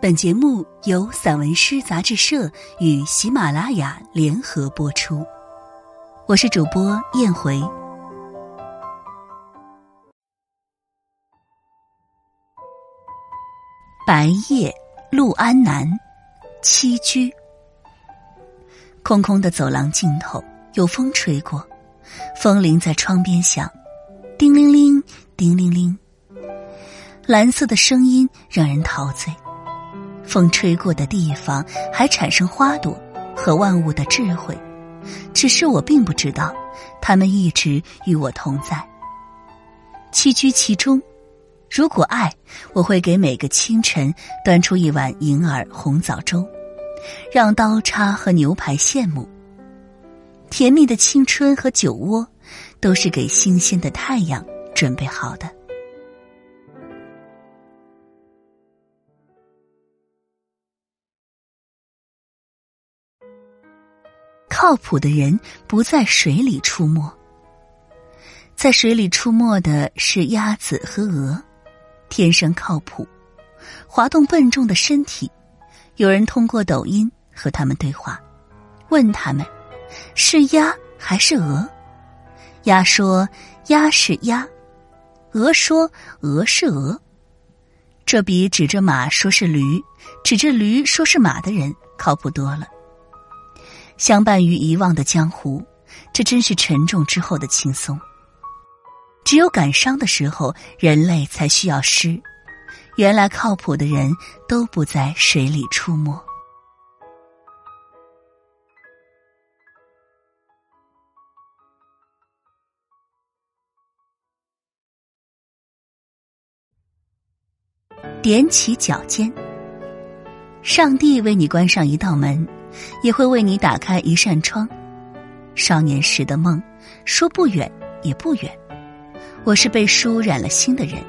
本节目由散文诗杂志社与喜马拉雅联合播出，我是主播燕回。白夜，陆安南，栖居。空空的走廊尽头，有风吹过，风铃在窗边响，叮铃铃，叮铃铃。蓝色的声音让人陶醉。风吹过的地方，还产生花朵和万物的智慧，只是我并不知道，他们一直与我同在。栖居其中，如果爱，我会给每个清晨端出一碗银耳红枣粥，让刀叉和牛排羡慕。甜蜜的青春和酒窝，都是给新鲜的太阳准备好的。靠谱的人不在水里出没，在水里出没的是鸭子和鹅，天生靠谱，滑动笨重的身体。有人通过抖音和他们对话，问他们是鸭还是鹅？鸭说鸭是鸭，鹅说鹅是鹅。这比指着马说是驴，指着驴说是马的人靠谱多了。相伴于遗忘的江湖，这真是沉重之后的轻松。只有感伤的时候，人类才需要诗。原来靠谱的人都不在水里出没。踮起脚尖，上帝为你关上一道门。也会为你打开一扇窗。少年时的梦，说不远也不远。我是被书染了心的人。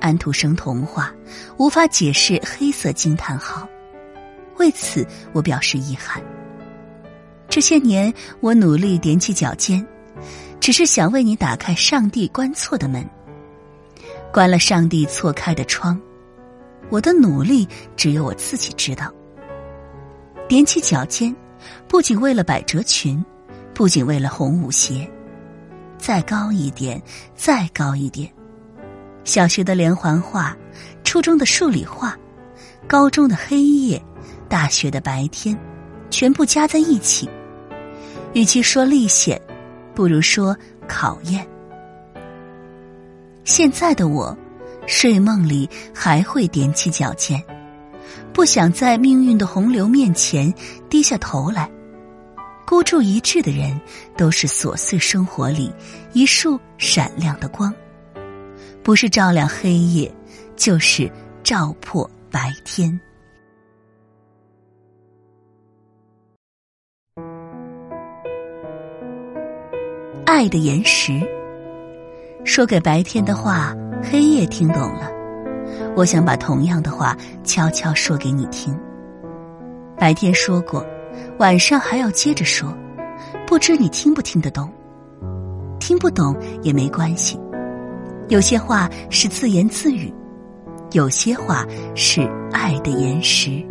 安徒生童话无法解释黑色惊叹号，为此我表示遗憾。这些年我努力踮起脚尖，只是想为你打开上帝关错的门，关了上帝错开的窗。我的努力只有我自己知道。踮起脚尖，不仅为了百褶裙，不仅为了红舞鞋，再高一点，再高一点。小学的连环画，初中的数理化，高中的黑夜，大学的白天，全部加在一起。与其说历险，不如说考验。现在的我，睡梦里还会踮起脚尖。不想在命运的洪流面前低下头来，孤注一掷的人都是琐碎生活里一束闪亮的光，不是照亮黑夜，就是照破白天。爱的岩石，说给白天的话，黑夜听懂了。我想把同样的话悄悄说给你听。白天说过，晚上还要接着说，不知你听不听得懂？听不懂也没关系。有些话是自言自语，有些话是爱的延时。